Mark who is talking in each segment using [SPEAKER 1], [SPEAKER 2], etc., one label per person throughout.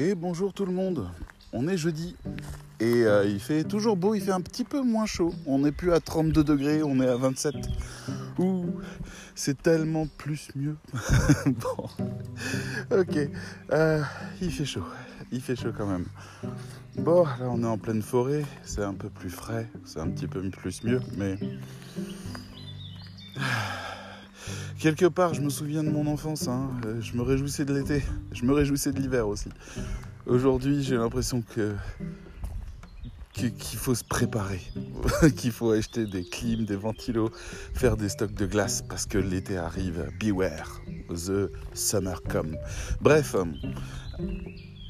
[SPEAKER 1] Et bonjour tout le monde. On est jeudi et euh, il fait toujours beau, il fait un petit peu moins chaud. On n'est plus à 32 degrés, on est à 27. Ouh, c'est tellement plus mieux. bon, ok. Euh, il fait chaud, il fait chaud quand même. Bon, là on est en pleine forêt, c'est un peu plus frais, c'est un petit peu plus mieux, mais quelque part, je me souviens de mon enfance. Hein. Euh, je me réjouissais de l'été. Je me réjouissais de l'hiver aussi. Aujourd'hui, j'ai l'impression que qu'il faut se préparer, qu'il faut acheter des clims, des ventilos, faire des stocks de glace parce que l'été arrive. Beware, the summer come. Bref,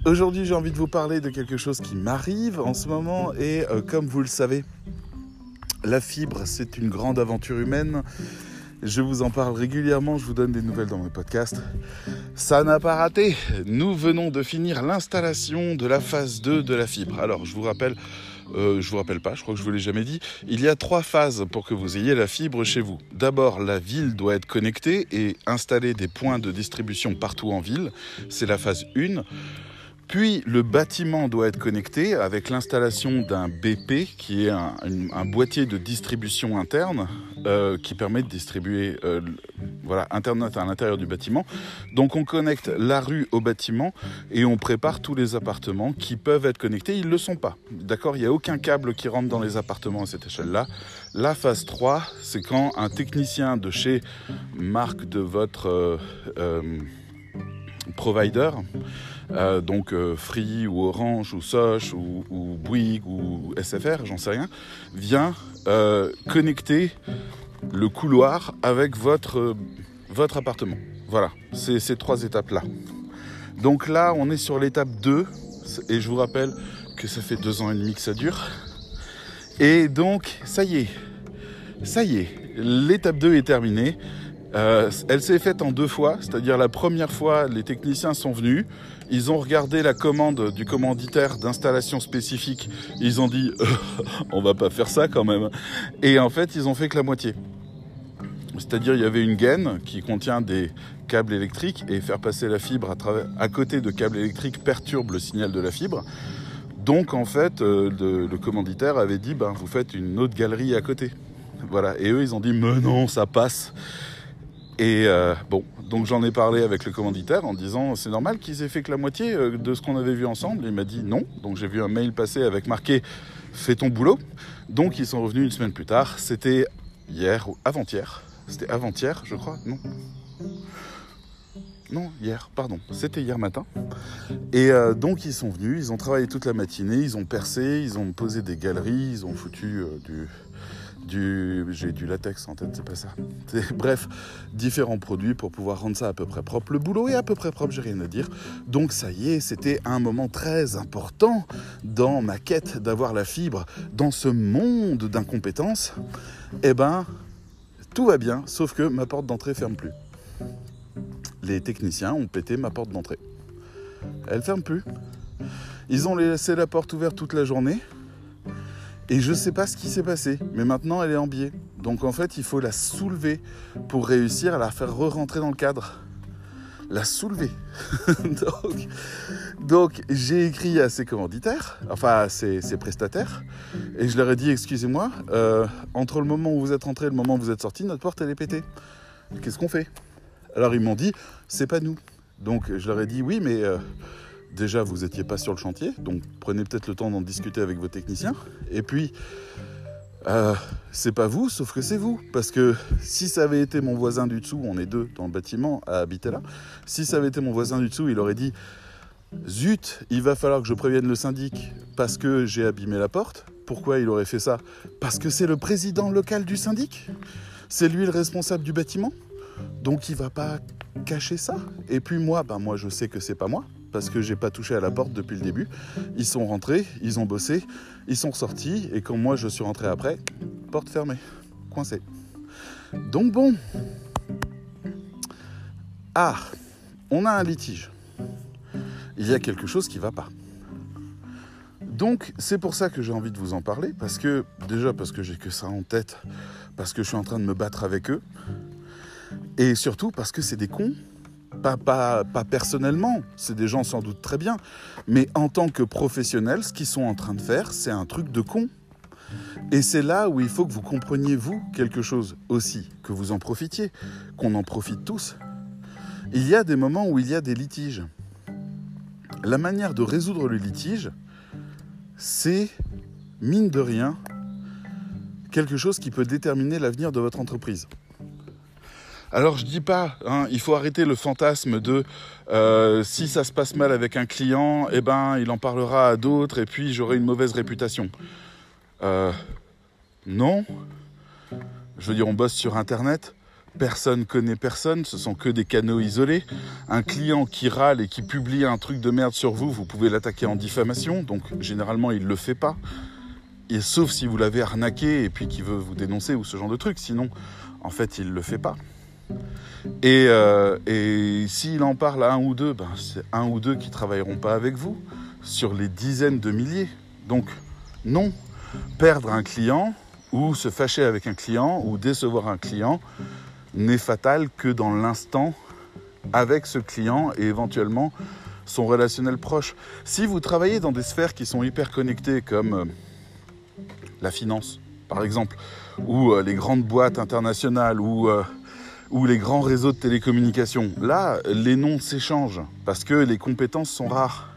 [SPEAKER 1] aujourd'hui j'ai envie de vous parler de quelque chose qui m'arrive en ce moment et euh, comme vous le savez, la fibre c'est une grande aventure humaine je vous en parle régulièrement, je vous donne des nouvelles dans mes podcasts. Ça n'a pas raté. Nous venons de finir l'installation de la phase 2 de la fibre. Alors, je vous rappelle, euh, je vous rappelle pas, je crois que je vous l'ai jamais dit. Il y a trois phases pour que vous ayez la fibre chez vous. D'abord, la ville doit être connectée et installer des points de distribution partout en ville. C'est la phase 1. Puis le bâtiment doit être connecté avec l'installation d'un BP qui est un, boîtier de distribution interne euh, qui permet de distribuer euh, voilà, Internet à l'intérieur du bâtiment. Donc on connecte la rue au bâtiment et on prépare tous les appartements qui peuvent être connectés. Ils ne le sont pas. D'accord? Il n'y a aucun câble qui rentre dans les appartements à cette échelle-là. La phase 3, c'est quand un technicien de chez marque de votre euh, provider euh, donc euh, Free ou Orange ou Soch ou, Bouygues ou SFR, j'en sais rien, vient euh, connecter le couloir avec votre, votre appartement. Voilà, c'est ces trois étapes-là. Donc là, on est sur l'étape 2, et je vous rappelle que ça fait deux ans et demi que ça dure. Et donc, ça y est, ça y est, l'étape 2 est terminée. Euh, elle s'est faite en deux fois, c'est-à-dire la première fois, les techniciens sont venus, ils ont regardé la commande du commanditaire d'installation spécifique, ils ont dit on va pas faire ça quand même, et en fait ils ont fait que la moitié. C'est-à-dire il y avait une gaine qui contient des câbles électriques et faire passer la fibre à, côté de câbles électriques perturbe le signal de la fibre. Donc en fait euh, le, le, commanditaire avait dit ben vous faites une autre galerie à côté. Voilà, et eux ils ont dit mais non ça passe. Et euh, bon, donc j'en ai parlé avec le commanditaire en disant c'est normal qu'ils aient fait que la moitié euh, de ce qu'on avait vu ensemble. Il m'a dit non. Donc j'ai vu un mail passer avec marqué fais ton boulot. Donc ils sont revenus une semaine plus tard. C'était hier ou avant-hier. C'était avant-hier, je crois. Non. Non, hier, pardon. C'était hier matin. Et euh, donc ils sont venus, ils ont travaillé toute la matinée, ils ont percé, ils ont posé des galeries, ils ont foutu du, j'ai du latex en tête, c'est pas ça. Bref, différents produits pour pouvoir rendre ça à peu près propre. Le boulot est à peu près propre, j'ai rien à dire. Donc ça y est, c'était un moment très important dans ma quête d'avoir la fibre dans ce monde d'incompétence. Eh ben, tout va bien, sauf que ma porte d'entrée ferme plus. Les techniciens ont pété ma porte d'entrée. Elle ferme plus. Ils ont laissé la porte ouverte toute la journée. Et je ne sais pas ce qui s'est passé, mais maintenant elle est en biais. Donc en fait, il faut la soulever pour réussir à la faire re-rentrer dans le cadre. La soulever. donc, j'ai écrit à ses commanditaires, enfin à ses, prestataires, et je leur ai dit excusez-moi, euh, entre le moment où vous êtes rentré et le moment où vous êtes sorti, notre porte elle est pétée. Qu'est-ce qu'on fait? Alors ils m'ont dit c'est pas nous. Donc je leur ai dit oui, mais euh, déjà vous n'étiez pas sur le chantier, donc prenez peut-être le temps d'en discuter avec vos techniciens. Et puis, euh, c'est pas vous, sauf que c'est vous. Parce que si ça avait été mon voisin du dessous, on est deux dans le bâtiment à habiter là, si ça avait été mon voisin du dessous, il aurait dit Zut, il va falloir que je prévienne le syndic parce que j'ai abîmé la porte. Pourquoi il aurait fait ça? Parce que c'est le président local du syndic. C'est lui le responsable du bâtiment. Donc il va pas cacher ça. Et puis moi, ben moi je sais que c'est pas moi parce que j'ai pas touché à la porte depuis le début. Ils sont rentrés, ils ont bossé, ils sont sortis, et quand moi je suis rentré après, porte fermée, coincée. Donc bon. Ah, on a un litige. Il y a quelque chose qui va pas. Donc c'est pour ça que j'ai envie de vous en parler, parce que déjà parce que j'ai que ça en tête, parce que je suis en train de me battre avec eux, et surtout parce que c'est des cons Pas, pas, pas personnellement, c'est des gens sans doute très bien, mais en tant que professionnels, ce qu'ils sont en train de faire, c'est un truc de con. Et c'est là où il faut que vous compreniez, vous, quelque chose aussi, que vous en profitiez, qu'on en profite tous. Il y a des moments où il y a des litiges. La manière de résoudre le litige, c'est, mine de rien, quelque chose qui peut déterminer l'avenir de votre entreprise. Alors je dis pas, hein, il faut arrêter le fantasme de euh, si ça se passe mal avec un client, eh ben il en parlera à d'autres et puis j'aurai une mauvaise réputation. Euh, non. Je veux dire, on bosse sur Internet. Personne connaît personne, ce sont que des canaux isolés. Un client qui râle et qui publie un truc de merde sur vous, vous pouvez l'attaquer en diffamation. Donc généralement, il ne le fait pas. Et sauf si vous l'avez arnaqué et puis qu'il veut vous dénoncer ou ce genre de truc. Sinon, en fait, il ne le fait pas. Et, euh, et s'il en parle à un ou deux, ben, c'est un ou deux qui travailleront pas avec vous sur les dizaines de milliers. Donc, non, perdre un client ou se fâcher avec un client ou décevoir un client n'est fatal que dans l'instant avec ce client et éventuellement son relationnel proche. Si vous travaillez dans des sphères qui sont hyper connectées comme euh, la finance par exemple, ou euh, les grandes boîtes internationales, ou, euh, ou les grands réseaux de télécommunications, là, les noms s'échangent parce que les compétences sont rares.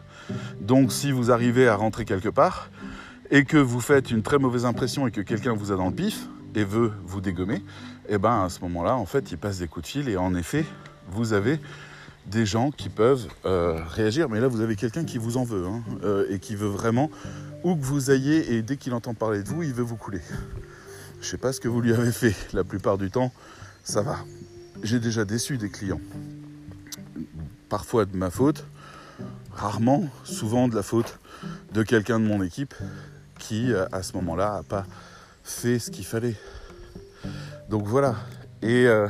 [SPEAKER 1] Donc si vous arrivez à rentrer quelque part, et que vous faites une très mauvaise impression et que quelqu'un vous a dans le pif et veut vous dégommer, eh ben à ce moment-là, en fait, il passe des coups de fil et en effet, vous avez des gens qui peuvent euh, réagir. Mais là, vous avez quelqu'un qui vous en veut hein, euh, et qui veut vraiment où que vous ayez et dès qu'il entend parler de vous, il veut vous couler. Je sais pas ce que vous lui avez fait. La plupart du temps, ça va. J'ai déjà déçu des clients. Parfois de ma faute, rarement, souvent de la faute de quelqu'un de mon équipe qui, euh, à ce moment-là, n'a pas fait ce qu'il fallait. Donc voilà. Et, euh,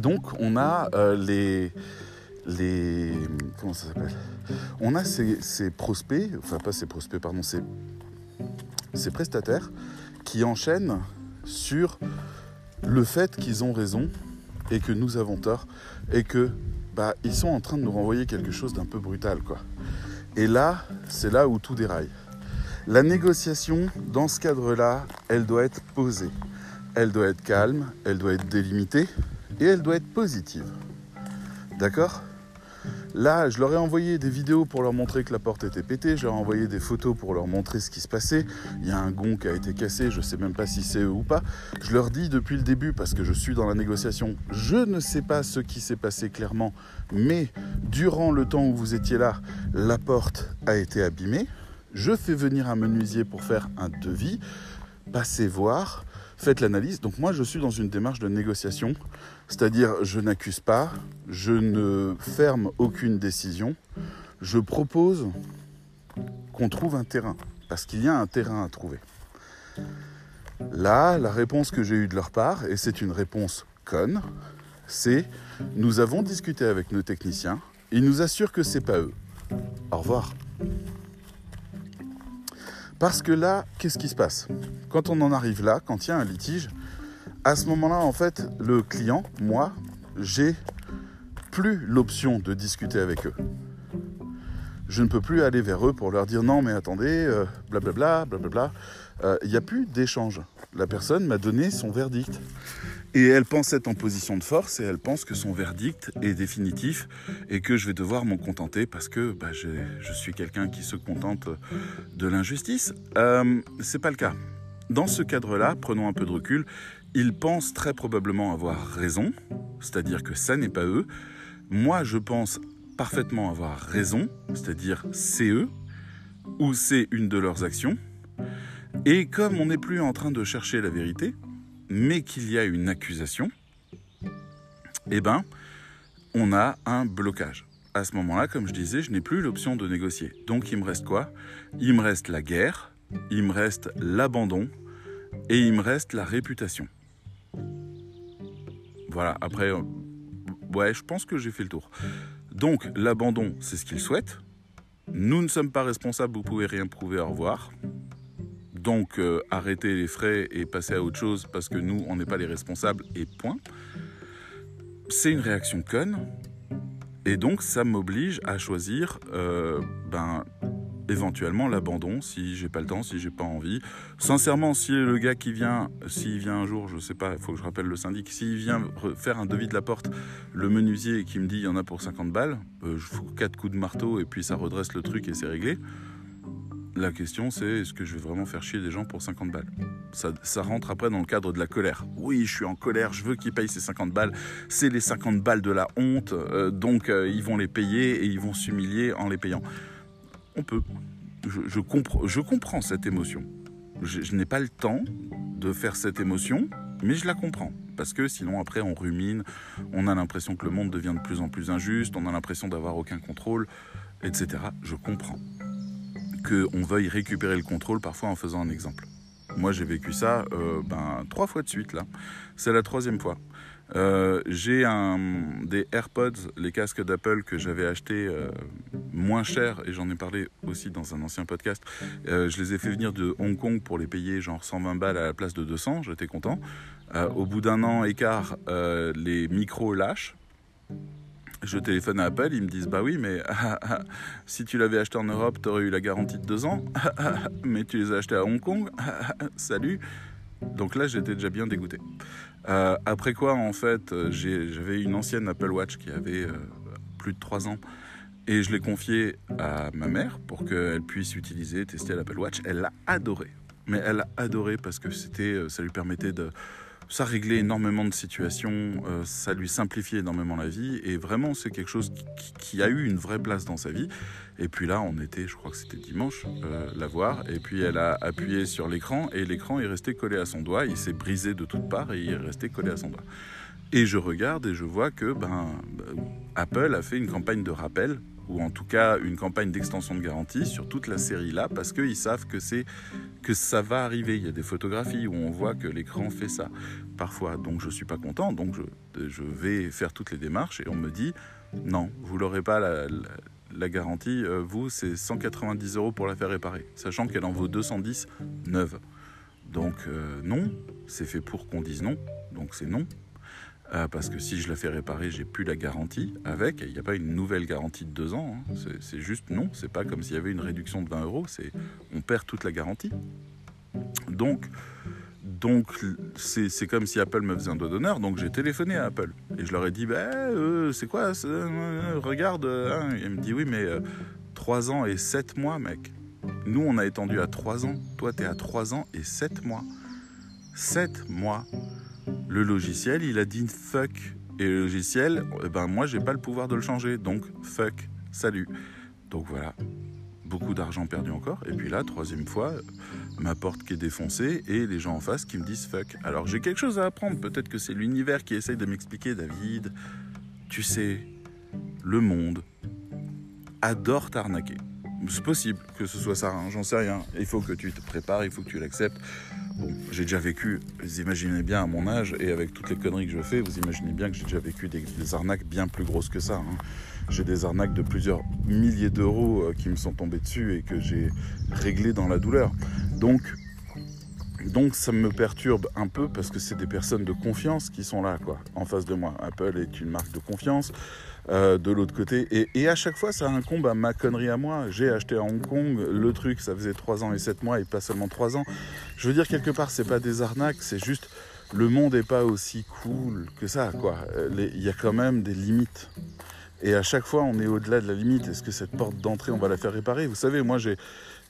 [SPEAKER 1] donc, on a euh, les, les. Comment ça s'appelle? On a ces, prospects, enfin, pas ces prospects, pardon, ces, ces prestataires qui enchaînent sur le fait qu'ils ont raison et que nous avons tort et que bah, ils sont en train de nous renvoyer quelque chose d'un peu brutal quoi. Et là, c'est là où tout déraille. La négociation, dans ce cadre-là, elle doit être posée. Elle doit être calme, elle doit être délimitée et elle doit être positive. D'accord? Là, je leur ai envoyé des vidéos pour leur montrer que la porte était pétée, je leur ai envoyé des photos pour leur montrer ce qui se passait. Il y a un gond qui a été cassé, je ne sais même pas si c'est eux ou pas. Je leur dis depuis le début, parce que je suis dans la négociation, je ne sais pas ce qui s'est passé clairement, mais durant le temps où vous étiez là, la porte a été abîmée. Je fais venir un menuisier pour faire un devis. Passez voir, faites l'analyse. Donc moi, je suis dans une démarche de négociation c'est-à-dire, je n'accuse pas, je ne ferme aucune décision, je propose qu'on trouve un terrain, parce qu'il y a un terrain à trouver. Là, la réponse que j'ai eue de leur part, et c'est une réponse conne, c'est nous avons discuté avec nos techniciens, ils nous assurent que c'est pas eux. Au revoir. Parce que là, qu'est-ce qui se passe? Quand on en arrive là, quand il y a un litige, à ce moment-là, en fait, le client, moi, j'ai plus l'option de discuter avec eux. Je ne peux plus aller vers eux pour leur dire non, mais attendez, blablabla, blablabla. Il n'y a plus d'échange. La personne m'a donné son verdict. Et elle pense être en position de force et elle pense que son verdict est définitif et que je vais devoir m'en contenter parce que bah, je, suis quelqu'un qui se contente de l'injustice. Euh, c'est pas le cas. Dans ce cadre-là, prenons un peu de recul, ils pensent très probablement avoir raison, c'est-à-dire que ça n'est pas eux. Moi, je pense parfaitement avoir raison, c'est-à-dire c'est eux, ou c'est une de leurs actions. Et comme on n'est plus en train de chercher la vérité, mais qu'il y a une accusation, eh ben, on a un blocage. À ce moment-là, comme je disais, je n'ai plus l'option de négocier. Donc il me reste quoi? Il me reste la guerre, il me reste l'abandon et il me reste la réputation. Voilà, après, euh, ouais, je pense que j'ai fait le tour. Donc, l'abandon, c'est ce qu'il souhaite. Nous ne sommes pas responsables, vous pouvez rien prouver, au revoir. Donc euh, arrêter les frais et passer à autre chose parce que nous, on n'est pas les responsables et point. C'est une réaction conne. Et donc ça m'oblige à choisir euh, ben, éventuellement l'abandon si j'ai pas le temps, si j'ai pas envie. Sincèrement, si le gars qui vient, s'il vient un jour, je sais pas, il faut que je rappelle le syndic, s'il vient faire un devis de la porte, le menuisier qui me dit il y en a pour 50 balles, euh, je fous quatre coups de marteau et puis ça redresse le truc et c'est réglé. La question c'est est-ce que je vais vraiment faire chier des gens pour 50 balles? Ça, ça, rentre après dans le cadre de la colère. Oui, je suis en colère, je veux qu'ils payent ces 50 balles. C'est les 50 balles de la honte, euh, donc euh, ils vont les payer et ils vont s'humilier en les payant on peut. Je, comprends cette émotion. Je, n'ai pas le temps de faire cette émotion, mais je la comprends. Parce que sinon, après, on rumine, on a l'impression que le monde devient de plus en plus injuste, on a l'impression d'avoir aucun contrôle, etc. Je comprends qu'on veuille récupérer le contrôle parfois en faisant un exemple. Moi, j'ai vécu ça euh, ben, trois fois de suite, là. C'est la troisième fois. Euh, j'ai des AirPods, les casques d'Apple que j'avais achetés euh, moins cher, et j'en ai parlé aussi dans un ancien podcast. Euh, je les ai fait venir de Hong Kong pour les payer genre 120 balles à la place de 200, j'étais content. au bout d'un an quart, les micros lâchent. Je téléphone à Apple, ils me disent Bah oui, mais si tu l'avais acheté en Europe, tu aurais eu la garantie de deux ans, mais tu les as achetés à Hong Kong, salut. Donc là, j'étais déjà bien dégoûté. Euh, après quoi, en fait, euh, j'avais une ancienne Apple Watch qui avait euh, plus de 3 ans et je l'ai confiée à ma mère pour qu'elle puisse utiliser, tester l'Apple Watch. Elle l'a adoré. Mais elle l'a adoré parce que c'était, ça lui permettait de, ça réglait énormément de situations, euh, ça lui simplifiait énormément la vie, et vraiment c'est quelque chose qui, a eu une vraie place dans sa vie. Et puis là, on était, je crois que c'était dimanche, euh, la voir, et puis elle a appuyé sur l'écran, et l'écran est resté collé à son doigt, il s'est brisé de toutes parts, et il est resté collé à son doigt. Et je regarde et je vois que ben, Apple a fait une campagne de rappel ou en tout cas une campagne d'extension de garantie sur toute la série là, parce qu'ils savent que, c'est, que ça va arriver. Il y a des photographies où on voit que l'écran fait ça parfois. Donc je suis pas content, donc je, vais faire toutes les démarches et on me dit non, vous n'aurez pas la, la, garantie, euh, vous c'est 190 euros pour la faire réparer, sachant qu'elle en vaut 210 neuve. Donc euh, non, c'est fait pour qu'on dise non, donc c'est non. Euh, parce que si je la fais réparer, j'ai plus la garantie avec. Il n'y a pas une nouvelle garantie de deux ans. Hein. C'est juste non. C'est pas comme s'il y avait une réduction de 20 euros. On perd toute la garantie. Donc donc c'est comme si Apple me faisait un doigt d'honneur. Donc j'ai téléphoné à Apple et je leur ai dit bah, euh, c'est quoi euh, Regarde. Hein. Il me dit oui mais 3 ans et 7 mois mec. Nous on a étendu à 3 ans. Toi tu es à 3 ans et 7 mois. 7 mois le logiciel, il a dit fuck. Et le logiciel, eh ben moi, j'ai pas le pouvoir de le changer. Donc, fuck, salut. Donc voilà, beaucoup d'argent perdu encore. Et puis là, troisième fois, ma porte qui est défoncée et les gens en face qui me disent fuck. Alors j'ai quelque chose à apprendre. Peut-être que c'est l'univers qui essaye de m'expliquer, David. Tu sais, le monde adore t'arnaquer. C'est possible que ce soit ça, hein, j'en sais rien. Il faut que tu te prépares, il faut que tu l'acceptes. Bon, j'ai déjà vécu, vous imaginez bien à mon âge, et avec toutes les conneries que je fais, vous imaginez bien que j'ai déjà vécu des, arnaques bien plus grosses que ça. Hein. J'ai des arnaques de plusieurs milliers d'euros euh, qui me sont tombés dessus et que j'ai réglées dans la douleur. Donc, donc ça me perturbe un peu parce que c'est des personnes de confiance qui sont là, quoi, en face de moi. Apple est une marque de confiance. Euh, de l'autre côté. Et, à chaque fois, ça incombe à ma connerie à moi. J'ai acheté à Hong Kong le truc, ça faisait 3 ans et 7 mois et pas seulement 3 ans. Je veux dire, quelque part, c'est pas des arnaques, c'est juste le monde n'est pas aussi cool que ça, quoi. Il y a quand même des limites. Et à chaque fois, on est au-delà de la limite. Est-ce que cette porte d'entrée, on va la faire réparer? Vous savez, moi, j'ai,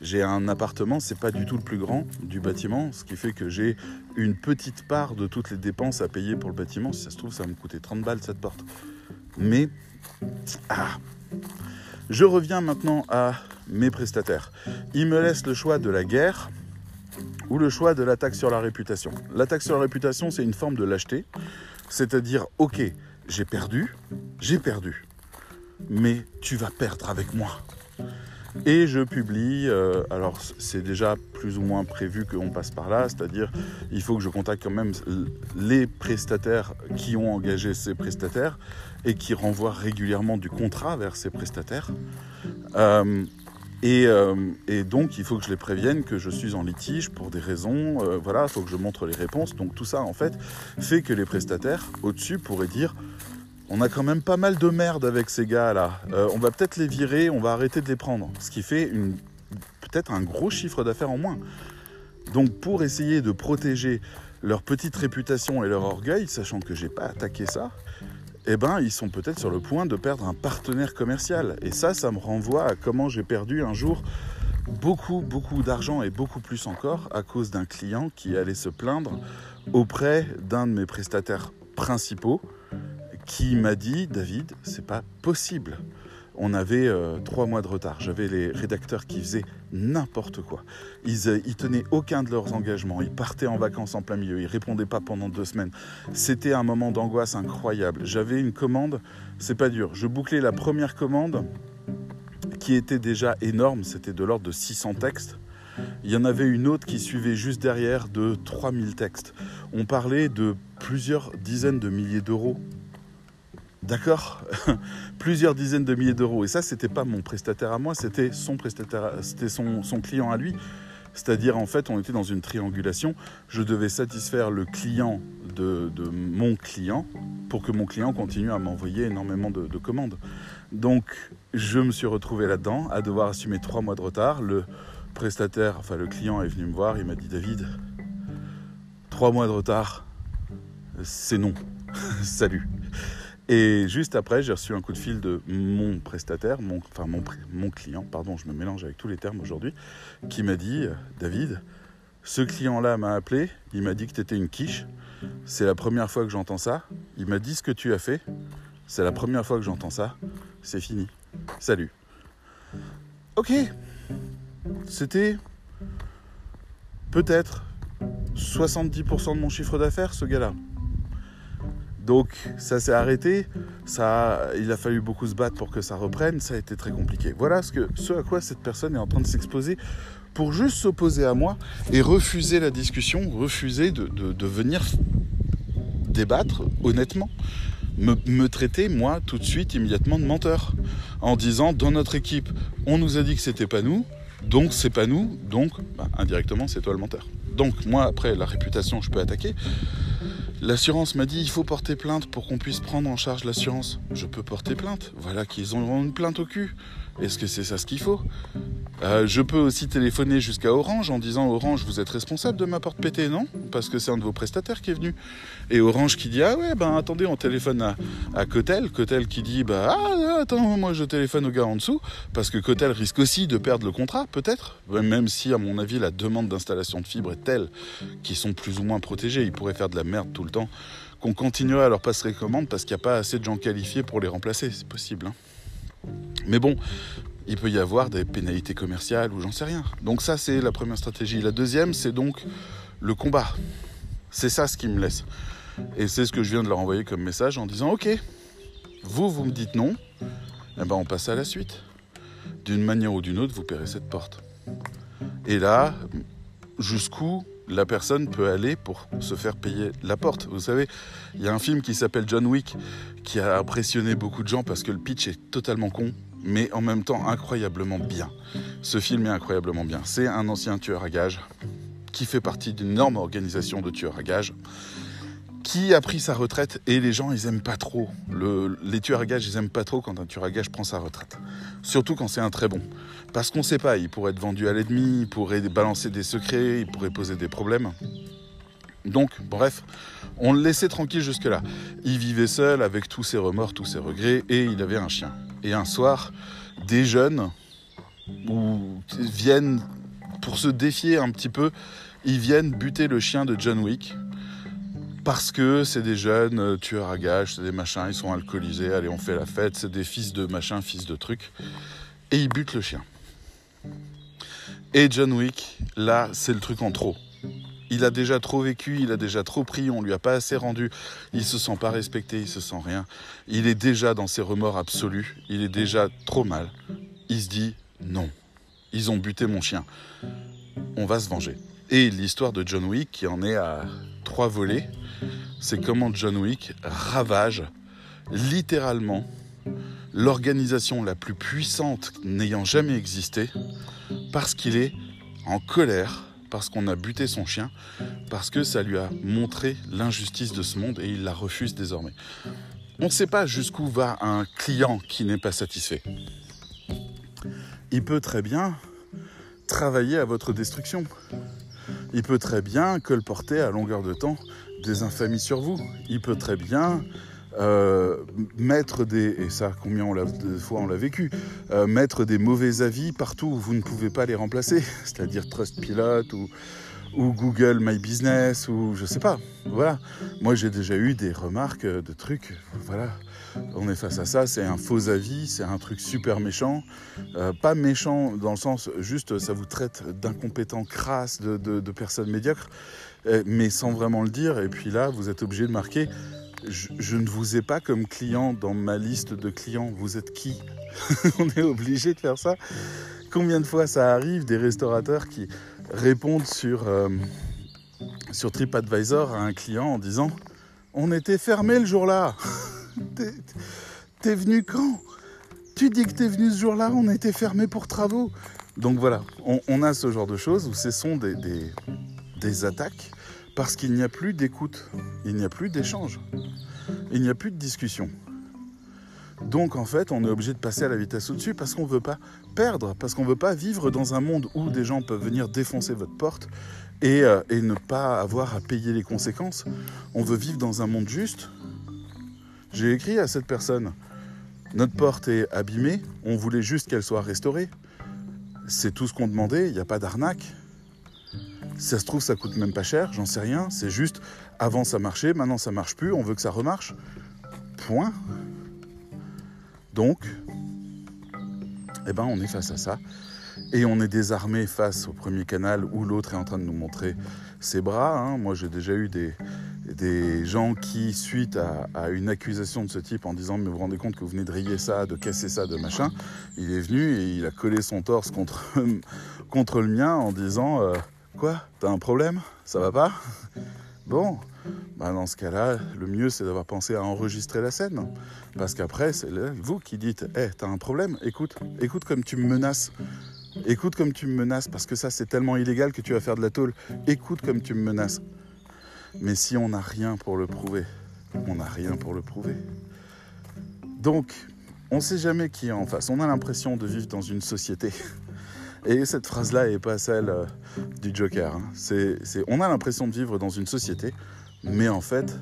[SPEAKER 1] j'ai un appartement, c'est pas du tout le plus grand du bâtiment, ce qui fait que j'ai une petite part de toutes les dépenses à payer pour le bâtiment. Si ça se trouve, ça va me coûter 30 balles cette porte. Mais ah. Je reviens maintenant à mes prestataires. Ils me laissent le choix de la guerre ou le choix de la taxe sur la réputation. La taxe sur la réputation, c'est une forme de lâcheté. C'est-à-dire, ok, j'ai perdu, j'ai perdu, mais tu vas perdre avec moi. Et je publie, euh, alors c'est déjà plus ou moins prévu qu'on passe par là, c'est-à-dire il faut que je contacte quand même les prestataires qui ont engagé ces prestataires et qui renvoient régulièrement du contrat vers ces prestataires. Euh, Et, euh, donc, il faut que je les prévienne que je suis en litige pour des raisons. Euh, voilà, il faut que je montre les réponses. Donc, tout ça, en fait, fait que les prestataires au-dessus pourraient dire on a quand même pas mal de merde avec ces gars-là. Euh, on va peut-être les virer, on va arrêter de les prendre. Ce qui fait peut-être un gros chiffre d'affaires en moins. Donc, pour essayer de protéger leur petite réputation et leur orgueil, sachant que j'ai pas attaqué ça, eh ben, ils sont peut-être sur le point de perdre un partenaire commercial. Et ça, ça me renvoie à comment j'ai perdu un jour beaucoup, beaucoup d'argent et beaucoup plus encore à cause d'un client qui allait se plaindre auprès d'un de mes prestataires principaux qui m'a dit David, c'est pas possible on avait euh, trois mois de retard. J'avais les rédacteurs qui faisaient n'importe quoi. Ils, euh, tenaient aucun de leurs engagements. Ils partaient en vacances en plein milieu. Ils répondaient pas pendant deux semaines. C'était un moment d'angoisse incroyable. J'avais une commande, c'est pas dur. Je bouclais la première commande qui était déjà énorme. C'était de l'ordre de 600 textes. Il y en avait une autre qui suivait juste derrière de 3000 textes. On parlait de plusieurs dizaines de milliers d'euros D'accord Plusieurs dizaines de milliers d'euros. Et ça, c'était pas mon prestataire à moi, c'était son son, client à lui. C'est-à-dire, en fait, on était dans une triangulation. Je devais satisfaire le client de, mon client pour que mon client continue à m'envoyer énormément de, de, commandes. Donc, je me suis retrouvé là-dedans, à devoir assumer trois mois de retard. Le prestataire, enfin le client est venu me voir, il m'a dit David, trois mois de retard, c'est non. Salut. Et juste après, j'ai reçu un coup de fil de mon prestataire, mon, enfin mon, mon client, pardon, je me mélange avec tous les termes aujourd'hui, qui m'a dit David, ce client-là m'a appelé, il m'a dit que tu étais une quiche. C'est la première fois que j'entends ça. Il m'a dit ce que tu as fait. C'est la première fois que j'entends ça. C'est fini. Salut. Ok. C'était peut-être 70% de mon chiffre d'affaires, ce gars-là. Donc ça s'est arrêté, ça, il a fallu beaucoup se battre pour que ça reprenne, ça a été très compliqué. Voilà ce, que, ce à quoi cette personne est en train de s'exposer pour juste s'opposer à moi et refuser la discussion, refuser de, venir débattre honnêtement. Me, traiter, moi, tout de suite, immédiatement, de menteur. En disant, dans notre équipe, on nous a dit que c'était pas nous, donc c'est pas nous, donc bah, indirectement, c'est toi le menteur. Donc moi, après, la réputation, je peux attaquer. L'assurance m'a dit il faut porter plainte pour qu'on puisse prendre en charge l'assurance. Je peux porter plainte. Voilà qu'ils ont une plainte au cul. Est-ce que c'est ça ce qu'il faut? Euh, Je peux aussi téléphoner jusqu'à Orange en disant Orange, vous êtes responsable de ma porte pétée, non? Parce que c'est un de vos prestataires qui est venu. Et Orange qui dit Ah ouais, ben attendez, on téléphone à, à Cotel. Cotel qui dit Bah ah, attends, moi je téléphone au gars en dessous. Parce que Cotel risque aussi de perdre le contrat, peut-être. Même si, à mon avis, la demande d'installation de fibres est telle qu'ils sont plus ou moins protégés. Ils pourraient faire de la merde tout le temps. Qu'on continuerait à leur passer commande parce qu'il n'y a pas assez de gens qualifiés pour les remplacer. C'est possible. Hein. Mais bon, il peut y avoir des pénalités commerciales ou j'en sais rien. Donc ça, c'est la première stratégie. La deuxième, c'est donc le combat. C'est ça ce qui me laisse. Et c'est ce que je viens de leur envoyer comme message en disant, ok, vous, vous me dites non, eh ben on passe à la suite. D'une manière ou d'une autre, vous paierez cette porte. Et là, jusqu'où la personne peut aller pour se faire payer la porte. Vous savez, il y a un film qui s'appelle John Wick qui a impressionné beaucoup de gens parce que le pitch est totalement con, mais en même temps incroyablement bien. Ce film est incroyablement bien. C'est un ancien tueur à gages qui fait partie d'une énorme organisation de tueurs à gages qui a pris sa retraite et les gens ils aiment pas trop. Les tueurs à gages ils aiment pas trop quand un tueur à gages prend sa retraite. Surtout quand c'est un très bon. Parce qu'on sait pas il pourrait être vendu à l'ennemi il pourrait balancer des secrets il pourrait poser des problèmes. Donc bref on le laissait tranquille jusque là il vivait seul avec tous ses remords tous ses regrets et il avait un chien. Et un soir des jeunes viennent pour se défier un petit peu ils viennent buter le chien de John Wick parce que c'est des jeunes euh, tueurs à gages, c'est des machins, ils sont alcoolisés, allez on fait la fête, c'est des fils de machins, fils de trucs. Et ils butent le chien. Et John Wick, là, c'est le truc en trop. Il a déjà trop vécu, il a déjà trop pris, on lui a pas assez rendu, il se sent pas respecté, il se sent rien. Il est déjà dans ses remords absolus, il est déjà trop mal. Il se dit non, ils ont buté mon chien, on va se venger. Et l'histoire de John Wick qui en est à trois volets, c'est comment John Wick ravage littéralement l'organisation la plus puissante n'ayant jamais existé, parce qu'il est en colère, parce qu'on a buté son chien, parce que ça lui a montré l'injustice de ce monde et il la refuse désormais. On ne sait pas jusqu'où va un client qui n'est pas satisfait. Il peut très bien travailler à votre destruction. Il peut très bien colporter à longueur de temps des infamies sur vous. Il peut très bien euh, mettre des, et ça combien de fois on l'a vécu, euh, mettre des mauvais avis partout où vous ne pouvez pas les remplacer, c'est-à-dire Trustpilot ou, ou Google My Business ou je sais pas. Voilà. Moi j'ai déjà eu des remarques de trucs, voilà. On est face à ça, c'est un faux avis, c'est un truc super méchant. Euh, pas méchant dans le sens, juste ça vous traite d'incompétents crasses, de, de, personnes médiocres, mais sans vraiment le dire. Et puis là, vous êtes obligé de marquer je, ne vous ai pas comme client dans ma liste de clients. Vous êtes qui? On est obligé de faire ça. Combien de fois ça arrive des restaurateurs qui répondent sur, euh, sur TripAdvisor à un client en disant On était fermé le jour-là. t'es, venu quand? Tu dis que t'es venu ce jour-là, on était fermé pour travaux. Donc voilà, on, a ce genre de choses où ce sont des, des attaques parce qu'il n'y a plus d'écoute, il n'y a plus d'échange, il n'y a plus de discussion. Donc en fait, on est obligé de passer à la vitesse au-dessus parce qu'on ne veut pas perdre, parce qu'on ne veut pas vivre dans un monde où des gens peuvent venir défoncer votre porte et, euh, et, ne pas avoir à payer les conséquences. On veut vivre dans un monde juste. J'ai écrit à cette personne, notre porte est abîmée, on voulait juste qu'elle soit restaurée. C'est tout ce qu'on demandait, il n'y a pas d'arnaque. Ça se trouve, ça coûte même pas cher, j'en sais rien. C'est juste, avant ça marchait, maintenant ça marche plus, on veut que ça remarche. Point. Donc, eh ben, on est face à ça. Et on est désarmé face au premier canal où l'autre est en train de nous montrer ses bras. Hein. Moi, j'ai déjà eu des, gens qui, suite à, une accusation de ce type en disant Mais vous vous rendez compte que vous venez de rayer ça, de casser ça, de machin, il est venu et il a collé son torse contre, contre le mien en disant euh, Quoi? T'as un problème? Ça va pas Bon, bah dans ce cas-là, le mieux c'est d'avoir pensé à enregistrer la scène. Parce qu'après, c'est vous qui dites Hé, t'as un problème Écoute, écoute comme tu me menaces. Écoute comme tu me menaces, parce que ça c'est tellement illégal que tu vas faire de la tôle. Écoute comme tu me menaces. Mais si on n'a rien pour le prouver, on n'a rien pour le prouver. Donc, on ne sait jamais qui est en face. On a l'impression de vivre dans une société et cette phrase-là n'est pas celle euh, du Joker. Hein. On a l'impression de vivre dans une société, mais en fait,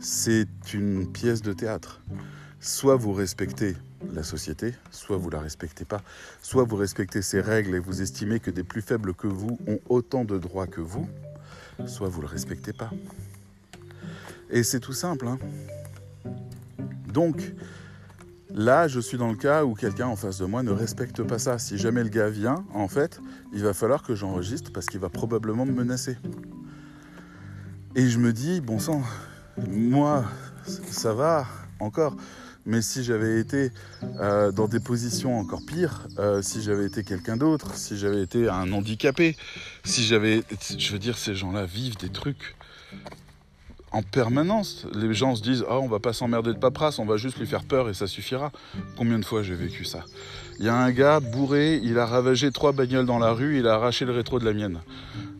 [SPEAKER 1] c'est une pièce de théâtre. Soit vous respectez la société, soit vous la respectez pas, soit vous respectez ses règles et vous estimez que des plus faibles que vous ont autant de droits que vous, soit vous le respectez pas. Et c'est tout simple. Hein. Donc, Là, je suis dans le cas où quelqu'un en face de moi ne respecte pas ça. Si jamais le gars vient, en fait, il va falloir que j'enregistre parce qu'il va probablement me menacer. Et je me dis, bon sang, moi, ça va encore. Mais si j'avais été euh, dans des positions encore pires, euh, si j'avais été quelqu'un d'autre, si j'avais été un handicapé, si j'avais... Je veux dire, ces gens-là vivent des trucs en permanence. Les gens se disent oh, on va pas s'emmerder de paperasse, on va juste lui faire peur et ça suffira. Combien de fois j'ai vécu ça? Il y a un gars bourré, il a ravagé trois bagnoles dans la rue, il a arraché le rétro de la mienne.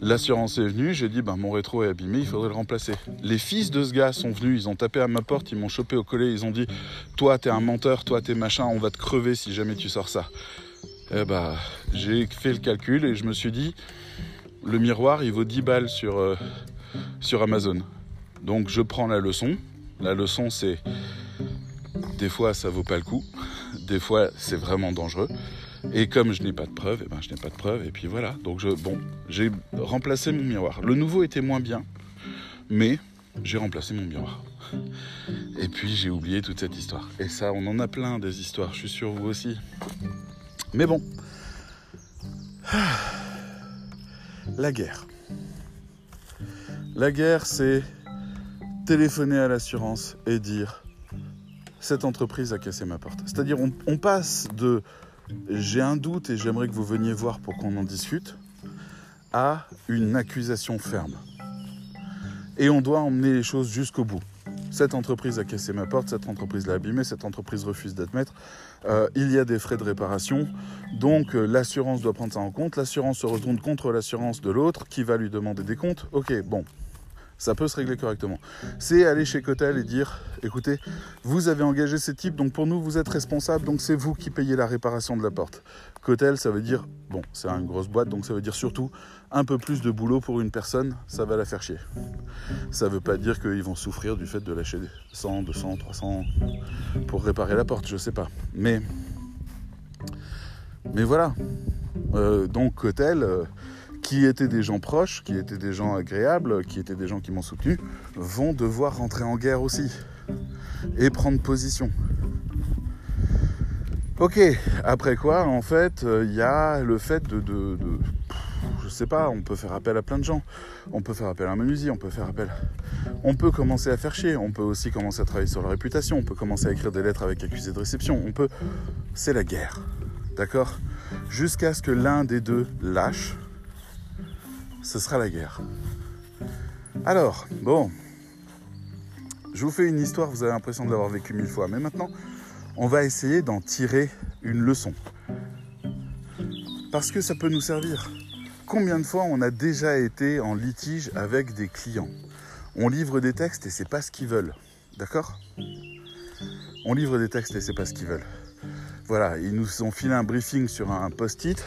[SPEAKER 1] L'assurance est venue, j'ai dit ben, mon rétro est abîmé, il faudrait le remplacer. Les fils de ce gars sont venus, ils ont tapé à ma porte, ils m'ont chopé au collet, ils ont dit toi t'es un menteur, toi t'es machin, on va te crever si jamais tu sors ça. Eh ben, j'ai fait le calcul et je me suis dit le miroir il vaut 10 balles sur, euh, sur Amazon. Donc je prends la leçon. La leçon c'est des fois ça vaut pas le coup, des fois c'est vraiment dangereux. Et comme je n'ai pas de preuves, et eh ben je n'ai pas de preuves et puis voilà. Donc je bon, j'ai remplacé mon miroir. Le nouveau était moins bien, mais j'ai remplacé mon miroir. Et puis j'ai oublié toute cette histoire. Et ça, on en a plein des histoires, je suis sûr vous aussi. Mais bon. La guerre. La guerre, c'est téléphoner à l'assurance et dire cette entreprise a cassé ma porte. C'est-à-dire on, passe de j'ai un doute et j'aimerais que vous veniez voir pour qu'on en discute à une accusation ferme. Et on doit emmener les choses jusqu'au bout. cette entreprise a cassé ma porte, cette entreprise l'a abîmé, cette entreprise refuse d'admettre, euh, il y a des frais de réparation, donc euh, l'assurance doit prendre ça en compte, l'assurance se retourne contre l'assurance de l'autre qui va lui demander des comptes. Ok, bon, ça peut se régler correctement. C'est aller chez Cotel et dire, écoutez, vous avez engagé ces types, donc pour nous, vous êtes responsable, donc c'est vous qui payez la réparation de la porte. Cotel, ça veut dire, bon, c'est une grosse boîte, donc ça veut dire surtout un peu plus de boulot pour une personne, ça va la faire chier. Ça ne veut pas dire qu'ils vont souffrir du fait de lâcher 100, 200, 300 pour réparer la porte, je sais pas. Mais, mais voilà. Euh, donc Cotel, euh, qui étaient des gens proches, qui étaient des gens agréables, qui étaient des gens qui m'ont soutenu, vont devoir rentrer en guerre aussi et prendre position. Ok, après quoi, en fait, il euh, y a le fait de, de, de, Je sais pas, on peut faire appel à plein de gens. On peut faire appel à un menuisier, on peut faire appel. On peut commencer à faire chier, on peut aussi commencer à travailler sur la réputation, on peut commencer à écrire des lettres avec accusé de réception, on peut. C'est la guerre. D'accord? Jusqu'à ce que l'un des deux lâche, ce sera la guerre. Alors, bon, je vous fais une histoire, vous avez l'impression de l'avoir vécue mille fois, mais maintenant, on va essayer d'en tirer une leçon. Parce que ça peut nous servir. Combien de fois on a déjà été en litige avec des clients? On livre des textes et c'est pas ce qu'ils veulent. D'accord? On livre des textes et c'est pas ce qu'ils veulent. Voilà, ils nous ont filé un briefing sur un post-it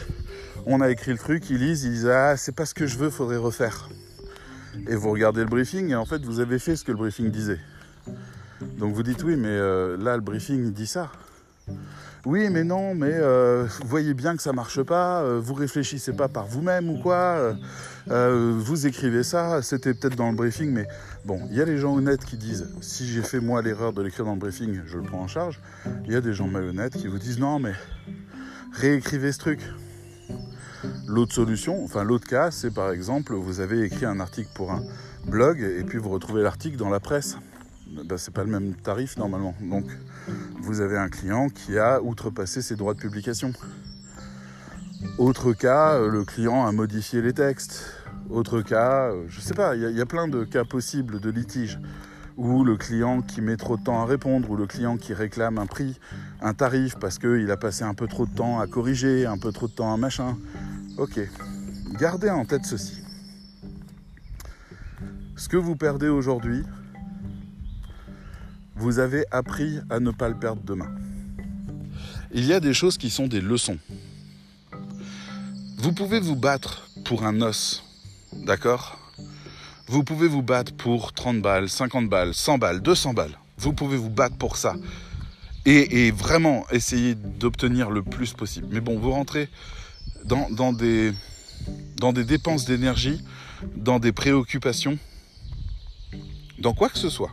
[SPEAKER 1] on a écrit le truc, ils lisent, ils disent Ah, c'est pas ce que je veux, faudrait refaire. Et vous regardez le briefing et en fait, vous avez fait ce que le briefing disait. Donc vous dites Oui, mais euh, là, le briefing dit ça. Oui, mais non, mais euh, vous voyez bien que ça marche pas, euh, vous réfléchissez pas par vous-même ou quoi, vous écrivez ça, c'était peut-être dans le briefing, mais bon, il y a les gens honnêtes qui disent si j'ai fait moi l'erreur de l'écrire dans le briefing, je le prends en charge. Il y a des gens malhonnêtes qui vous disent non, mais réécrivez ce truc. L'autre solution, enfin l'autre cas, c'est par exemple, vous avez écrit un article pour un blog et puis vous retrouvez l'article dans la presse. Ben, c'est pas le même tarif normalement. Donc vous avez un client qui a outrepassé ses droits de publication. Autre cas, le client a modifié les textes. Autre cas, je sais pas, il y, a plein de cas possibles de litige ou le client qui met trop de temps à répondre, ou le client qui réclame un prix, un tarif parce qu'il a passé un peu trop de temps à corriger, un peu trop de temps à machin. Ok, gardez en tête ceci. Ce que vous perdez aujourd'hui, vous avez appris à ne pas le perdre demain. Il y a des choses qui sont des leçons. Vous pouvez vous battre pour un os, d'accord? Vous pouvez vous battre pour 30 balles, 50 balles, 100 balles, 200 balles. Vous pouvez vous battre pour ça. Et, et vraiment essayer d'obtenir le plus possible. Mais bon, vous rentrez dans, des, dans des dépenses d'énergie, dans des préoccupations, dans quoi que ce soit,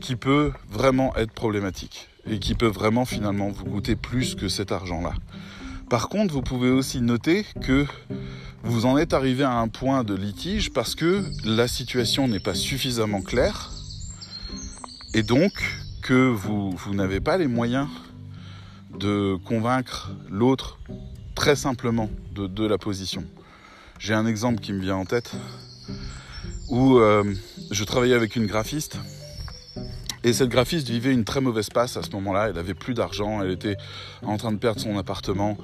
[SPEAKER 1] qui peut vraiment être problématique et qui peut vraiment finalement vous coûter plus que cet argent-là. Par contre, vous pouvez aussi noter que vous en êtes arrivé à un point de litige parce que la situation n'est pas suffisamment claire et donc que vous, vous n'avez pas les moyens de convaincre l'autre très simplement de, la position. J'ai un exemple qui me vient en tête où euh, je travaillais avec une graphiste et cette graphiste vivait une très mauvaise passe à ce moment-là. Elle avait plus d'argent, elle était en train de perdre son appartement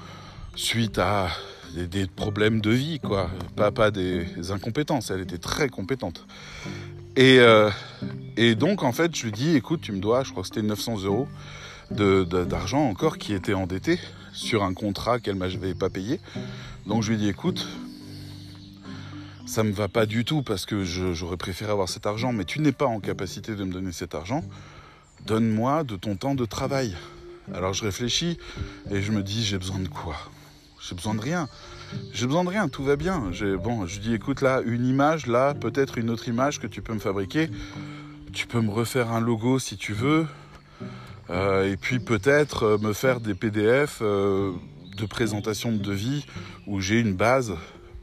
[SPEAKER 1] suite à des, problèmes de vie, quoi. Pas, pas des incompétences, elle était très compétente. Et, euh, et donc, en fait, je lui dis, écoute, tu me dois, je crois que c'était 900 euros d'argent encore qui était endetté sur un contrat qu'elle ne m'avait pas payé. Donc je lui ai dit écoute, ça me va pas du tout parce que j'aurais préféré avoir cet argent, mais tu n'es pas en capacité de me donner cet argent. Donne-moi de ton temps de travail. Alors je réfléchis et je me dis j'ai besoin de quoi? J'ai besoin de rien. J'ai besoin de rien, tout va bien. Bon, je dis écoute là, une image, là, peut-être une autre image que tu peux me fabriquer. Tu peux me refaire un logo si tu veux. Euh, et puis peut-être euh, me faire des PDF euh, de présentation de devis où j'ai une base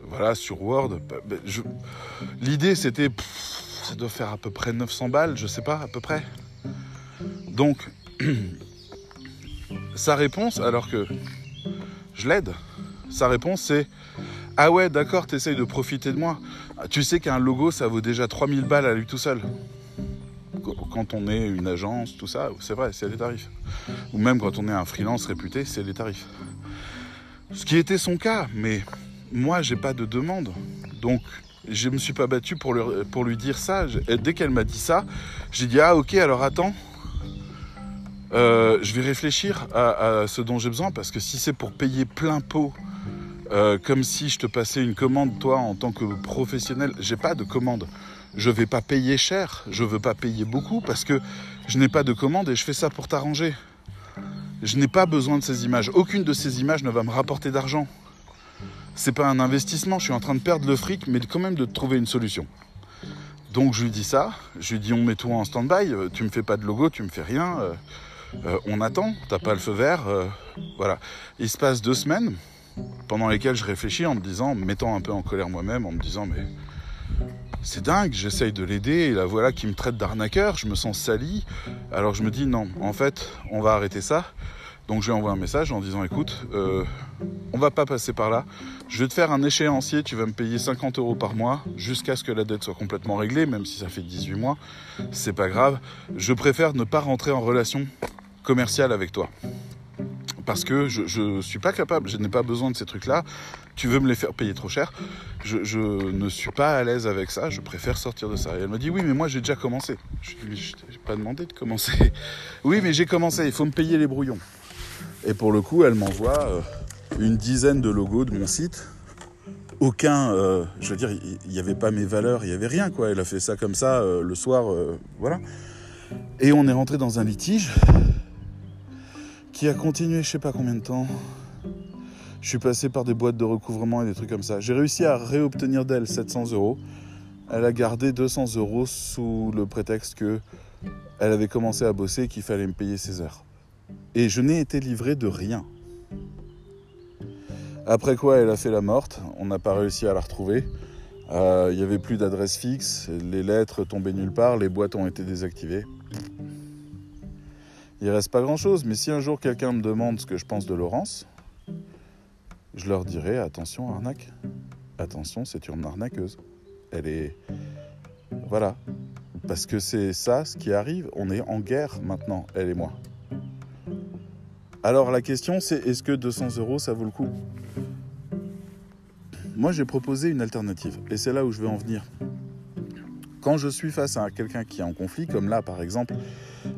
[SPEAKER 1] voilà, sur Word. Bah, bah, l'idée c'était, ça doit faire à peu près 900 balles, je sais pas, à peu près. Donc, sa réponse, alors que je l'aide, sa réponse c'est Ah ouais, d'accord, t'essayes de profiter de moi. Tu sais qu'un logo ça vaut déjà 3000 balles à lui tout seul. Quand on est une agence, tout ça, c'est vrai, c'est les tarifs. Ou même quand on est un freelance réputé, c'est les tarifs. Ce qui était son cas, mais moi, j'ai pas de demande. Donc, je me suis pas battu pour, lui dire ça. Et dès qu'elle m'a dit ça, j'ai dit Ah, ok, alors attends. Euh, je vais réfléchir à, ce dont j'ai besoin parce que si c'est pour payer plein pot, euh, comme si je te passais une commande, toi, en tant que professionnel, j'ai pas de commande. Je vais pas payer cher, je veux pas payer beaucoup parce que je n'ai pas de commande et je fais ça pour t'arranger. Je n'ai pas besoin de ces images. Aucune de ces images ne va me rapporter d'argent c'est pas un investissement, je suis en train de perdre le fric, mais quand même de trouver une solution. Donc je lui dis ça, je lui dis on met tout en stand-by, euh, tu me fais pas de logo, tu me fais rien, euh, euh, on attend, t'as pas le feu vert, voilà. Il se passe deux semaines pendant lesquelles je réfléchis en me disant, mettant un peu en colère moi-même, en me disant mais c'est dingue, j'essaye de l'aider et la voilà qui me traite d'arnaqueur, je me sens sali. Alors je me dis non, en fait, on va arrêter ça. Donc je lui envoie un message en disant écoute, euh, on va pas passer par là. Je vais te faire un échéancier, tu vas me payer 50 euros par mois jusqu'à ce que la dette soit complètement réglée, même si ça fait 18 mois. C'est pas grave. Je préfère ne pas rentrer en relation commerciale avec toi. Parce que je ne suis pas capable, je n'ai pas besoin de ces trucs-là. Tu veux me les faire payer trop cher. Je, ne suis pas à l'aise avec ça, je préfère sortir de ça. Et elle me dit oui, mais moi j'ai déjà commencé. Je t'ai pas demandé de commencer. oui, mais j'ai commencé, il faut me payer les brouillons. Et pour le coup, elle m'envoie euh, une dizaine de logos de mon site. Aucun, euh, je veux dire, il n'y avait pas mes valeurs, il n'y avait rien, quoi. Elle a fait ça comme ça euh, le soir, voilà. Et on est rentré dans un litige qui a continué je sais pas combien de temps. Je suis passé par des boîtes de recouvrement et des trucs comme ça. J'ai réussi à réobtenir d'elle 700 euros. Elle a gardé 200 euros sous le prétexte que elle avait commencé à bosser et qu'il fallait me payer ses heures. Et je n'ai été livré de rien. Après quoi, elle a fait la morte. On n'a pas réussi à la retrouver. Euh, il n'y avait plus d'adresse fixe. Les lettres tombaient nulle part. Les boîtes ont été désactivées. Il reste pas grand-chose. Mais si un jour quelqu'un me demande ce que je pense de Laurence, je leur dirai attention arnaque. Attention, c'est une arnaqueuse. Elle est... Voilà. Parce que c'est ça ce qui arrive. On est en guerre maintenant, elle et moi. Alors la question c'est est-ce que 200 euros ça vaut le coup? Moi j'ai proposé une alternative et c'est là où je vais en venir. Quand je suis face à quelqu'un qui est en conflit, comme là par exemple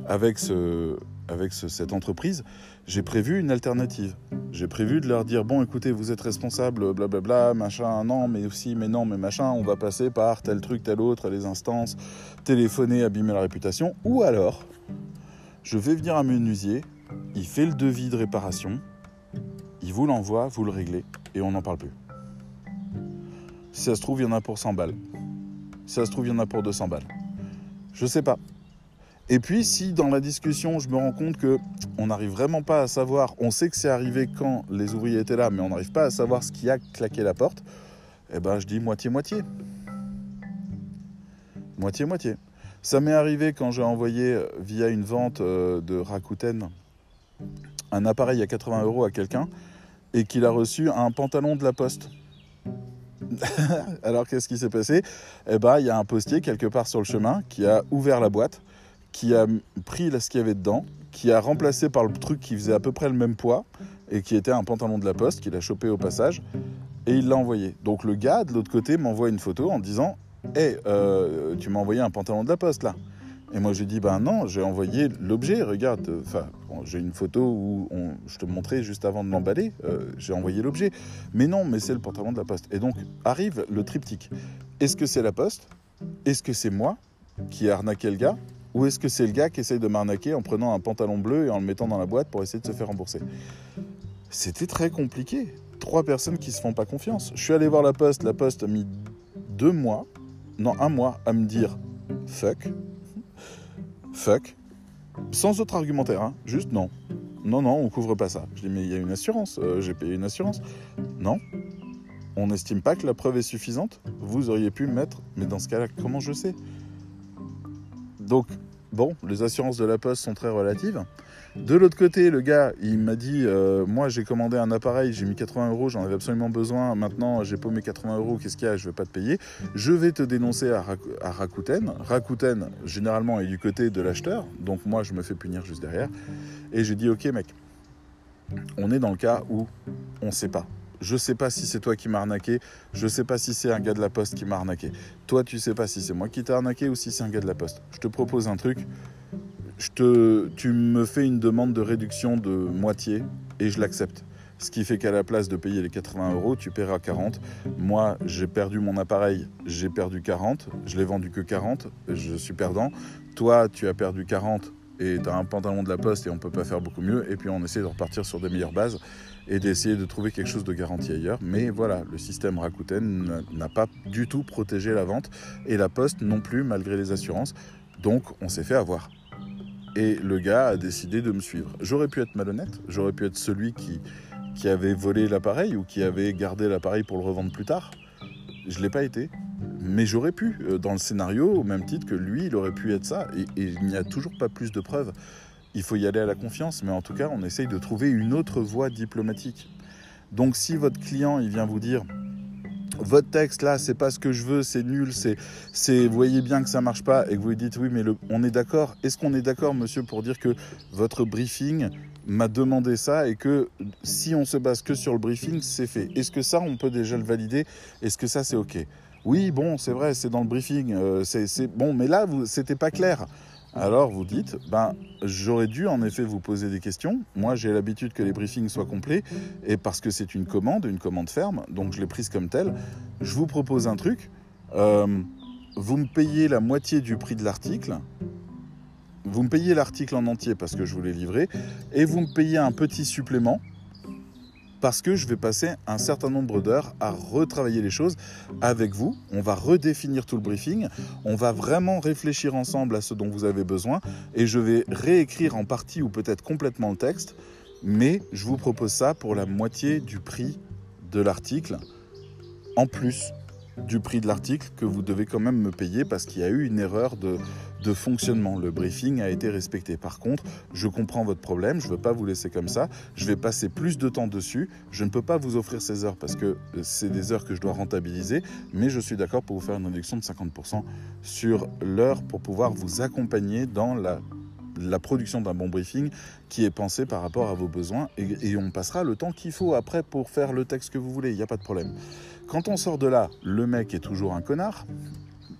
[SPEAKER 1] avec, ce, avec cette entreprise, j'ai prévu une alternative. J'ai prévu de leur dire bon écoutez vous êtes responsable blablabla machin non mais aussi mais non mais machin on va passer par tel truc tel autre les instances téléphoner abîmer la réputation ou alors je vais venir à menuisier il fait le devis de réparation, il vous l'envoie, vous le réglez, et on n'en parle plus. Si ça se trouve, il y en a pour 100 balles. Si ça se trouve, il y en a pour 200 balles. Je sais pas. Et puis, si dans la discussion, je me rends compte que on n'arrive vraiment pas à savoir, on sait que c'est arrivé quand les ouvriers étaient là, mais on n'arrive pas à savoir ce qui a claqué la porte, eh ben, je dis moitié-moitié. Moitié-moitié. Ça m'est arrivé quand j'ai envoyé euh, via une vente euh, de Rakuten un appareil à 80 euros à quelqu'un et qu'il a reçu un pantalon de la poste. Alors qu'est-ce qui s'est passé? Eh ben, il y a un postier quelque part sur le chemin qui a ouvert la boîte, qui a pris ce qu'il y avait dedans, qui a remplacé par le truc qui faisait à peu près le même poids et qui était un pantalon de la poste qu'il a chopé au passage et il l'a envoyé. Donc le gars de l'autre côté m'envoie une photo en disant "Hé, euh, tu m'as envoyé un pantalon de la poste là." Et moi j'ai dit ben non, j'ai envoyé l'objet, regarde, enfin j'ai une photo où je te montrais juste avant de l'emballer, euh, j'ai envoyé l'objet. Mais non, mais c'est le pantalon de la poste. Et donc arrive le triptyque. Est-ce que c'est la poste? Est-ce que c'est moi qui ai arnaqué le gars? Ou est-ce que c'est le gars qui essaye de m'arnaquer en prenant un pantalon bleu et en le mettant dans la boîte pour essayer de se faire rembourser? C'était très compliqué. Trois personnes qui se font pas confiance. Je suis allé voir la poste, la poste a mis deux mois, non un mois, à me dire fuck, fuck, sans autre argumentaire, hein. juste non. Non, non, on couvre pas ça. Je dis, mais il y a une assurance, euh, j'ai payé une assurance. Non, on n'estime pas que la preuve est suffisante? Vous auriez pu mettre, mais dans ce cas-là, comment je sais? Donc, bon, les assurances de la poste sont très relatives. De l'autre côté, le gars, il m'a dit euh, Moi, j'ai commandé un appareil, j'ai mis 80 euros, j'en avais absolument besoin. Maintenant, j'ai pas mes 80 euros, qu'est-ce qu'il y a? Je vais pas te payer. Je vais te dénoncer à, Rakuten. Rakuten, généralement, est du côté de l'acheteur. Donc, moi, je me fais punir juste derrière. Et j'ai dit Ok, mec, on est dans le cas où on sait pas. Je sais pas si c'est toi qui m'as arnaqué, je sais pas si c'est un gars de la poste qui m'a arnaqué. Toi, tu sais pas si c'est moi qui t'ai arnaqué ou si c'est un gars de la poste. Je te propose un truc. Je te, tu me fais une demande de réduction de moitié et je l'accepte. Ce qui fait qu'à la place de payer les 80 euros, tu paieras 40. Moi, j'ai perdu mon appareil, j'ai perdu 40. Je l'ai vendu que 40, je suis perdant. Toi, tu as perdu 40 et tu as un pantalon de la poste et on peut pas faire beaucoup mieux. Et puis on essaie de repartir sur des meilleures bases et d'essayer de trouver quelque chose de garanti ailleurs. Mais voilà, le système Rakuten n'a pas du tout protégé la vente et la poste non plus malgré les assurances. Donc on s'est fait avoir. Et le gars a décidé de me suivre. J'aurais pu être malhonnête, j'aurais pu être celui qui, qui avait volé l'appareil ou qui avait gardé l'appareil pour le revendre plus tard. Je ne l'ai pas été. Mais j'aurais pu, euh, dans le scénario, au même titre que lui, il aurait pu être ça. Et, et il n'y a toujours pas plus de preuves il faut y aller à la confiance, mais en tout cas, on essaye de trouver une autre voie diplomatique. Donc si votre client, il vient vous dire votre texte là, c'est pas ce que je veux, c'est nul, c'est, c'est, voyez bien que ça marche pas, et que vous lui dites oui, mais on est d'accord. Est-ce qu'on est d'accord, monsieur, pour dire que votre briefing m'a demandé ça et que si on se base que sur le briefing, c'est fait? Est-ce que ça, on peut déjà le valider? Est-ce que ça, c'est ok? Oui, bon, c'est vrai, c'est dans le briefing, euh, c'est, c'est bon, mais là, vous, c'était pas clair alors vous dites, ben, j'aurais dû en effet vous poser des questions. Moi, j'ai l'habitude que les briefings soient complets, et parce que c'est une commande, une commande ferme, donc je l'ai prise comme telle, je vous propose un truc. Euh, vous me payez la moitié du prix de l'article. Vous me payez l'article en entier parce que je vous l'ai livré, et vous me payez un petit supplément parce que je vais passer un certain nombre d'heures à retravailler les choses avec vous. On va redéfinir tout le briefing, on va vraiment réfléchir ensemble à ce dont vous avez besoin. Et je vais réécrire en partie ou peut-être complètement le texte, mais je vous propose ça pour la moitié du prix de l'article en plus du prix de l'article que vous devez quand même me payer parce qu'il y a eu une erreur de, de, fonctionnement. Le briefing a été respecté. Par contre, je comprends votre problème, je ne veux pas vous laisser comme ça, je vais passer plus de temps dessus, je ne peux pas vous offrir ces heures parce que c'est des heures que je dois rentabiliser, mais je suis d'accord pour vous faire une réduction de 50% sur l'heure pour pouvoir vous accompagner dans la la production d'un bon briefing qui est pensé par rapport à vos besoins et, et on passera le temps qu'il faut après pour faire le texte que vous voulez, il n'y a pas de problème. Quand on sort de là, le mec est toujours un connard.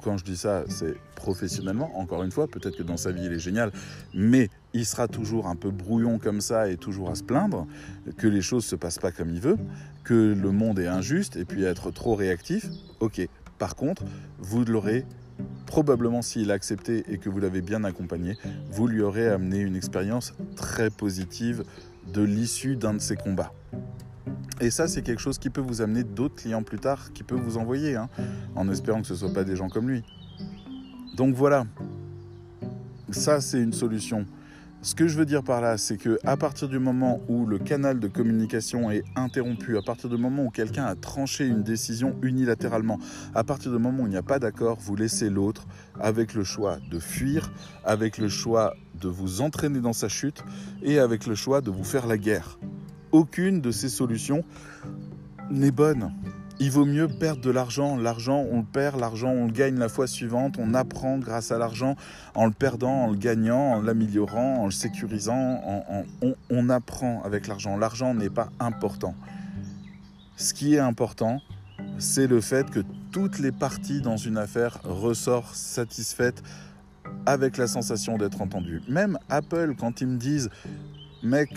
[SPEAKER 1] Quand je dis ça, c'est professionnellement. Encore une fois, peut-être que dans sa vie, il est génial, mais il sera toujours un peu brouillon comme ça et toujours à se plaindre que les choses se passent pas comme il veut, que le monde est injuste et puis être trop réactif. Ok. Par contre, vous l'aurez probablement s'il a accepté et que vous l'avez bien accompagné, vous lui aurez amené une expérience très positive de l'issue d'un de ces combats. Et ça, c'est quelque chose qui peut vous amener d'autres clients plus tard, qui peut vous envoyer, hein, en espérant que ce ne soient pas des gens comme lui. Donc voilà, ça c'est une solution. Ce que je veux dire par là, c'est que à partir du moment où le canal de communication est interrompu, à partir du moment où quelqu'un a tranché une décision unilatéralement, à partir du moment où il n'y a pas d'accord, vous laissez l'autre avec le choix de fuir, avec le choix de vous entraîner dans sa chute et avec le choix de vous faire la guerre aucune de ces solutions n'est bonne. Il vaut mieux perdre de l'argent. L'argent, on le perd, l'argent, on le gagne la fois suivante. On apprend grâce à l'argent en le perdant, en le gagnant, en l'améliorant, en le sécurisant. on, on apprend avec l'argent. L'argent n'est pas important. Ce qui est important, c'est le fait que toutes les parties dans une affaire ressortent satisfaites avec la sensation d'être entendues. Même Apple, quand ils me disent mec,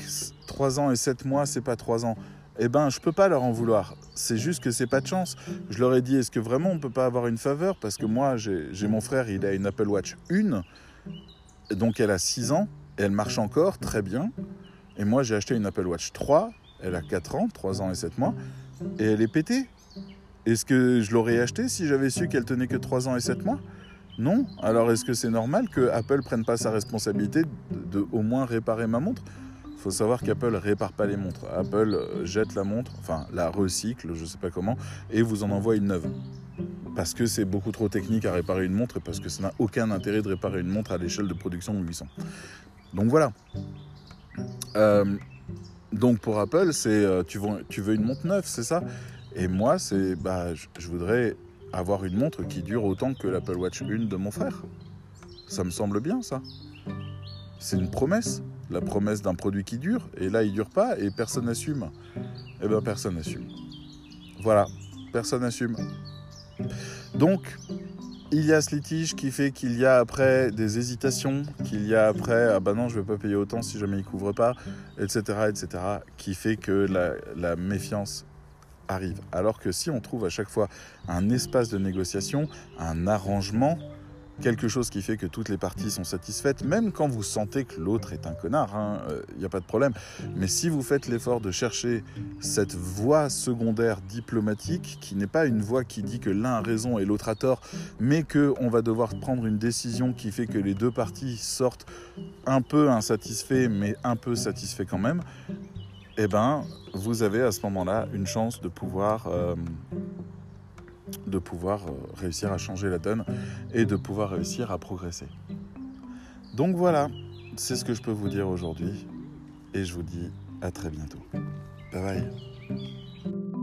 [SPEAKER 1] 3 ans et 7 mois, c'est pas 3 ans. Eh ben, je peux pas leur en vouloir. C'est juste que c'est pas de chance. Je leur ai dit, est-ce que vraiment on peut pas avoir une faveur? Parce que moi, j'ai mon frère, il a une Apple Watch 1, donc elle a 6 ans, et elle marche encore très bien. Et moi, j'ai acheté une Apple Watch 3, elle a 4 ans, 3 ans et 7 mois, et elle est pétée. Est-ce que je l'aurais acheté si j'avais su qu'elle tenait que 3 ans et 7 mois? Non. Alors est-ce que c'est normal que Apple prenne pas sa responsabilité de au moins réparer ma montre? Faut savoir qu'Apple répare pas les montres. Apple euh, jette la montre, enfin la recycle, je sais pas comment, et vous en envoie une neuve. parce que c'est beaucoup trop technique à réparer une montre et parce que ça n'a aucun intérêt de réparer une montre à l'échelle de production de 800. Donc voilà. Euh, donc pour Apple, c'est euh, tu, veux, une montre neuve, c'est ça? Et moi, c'est bah, je voudrais avoir une montre qui dure autant que l'Apple Watch 1 de mon frère. Ça me semble bien, ça. C'est une promesse, la promesse d'un produit qui dure, et là il dure pas et personne n'assume. Eh bien personne n'assume. Voilà, personne n'assume. Donc, il y a ce litige qui fait qu'il y a après des hésitations, qu'il y a après ah bah non je vais pas payer autant si jamais il couvre pas, etc. etc. qui fait que la, méfiance arrive. Alors que si on trouve à chaque fois un espace de négociation, un arrangement, quelque chose qui fait que toutes les parties sont satisfaites, même quand vous sentez que l'autre est un connard, il hein, n'y euh, a pas de problème. Mais si vous faites l'effort de chercher cette voie secondaire diplomatique, qui n'est pas une voie qui dit que l'un a raison et l'autre a tort, mais qu'on va devoir prendre une décision qui fait que les deux parties sortent un peu insatisfaits, mais un peu satisfaits quand même, eh ben, vous avez à ce moment-là une chance de pouvoir... Euh, de pouvoir euh, réussir à changer la donne et de pouvoir réussir à progresser. Donc voilà, c'est ce que je peux vous dire aujourd'hui et je vous dis à très bientôt. Bye bye.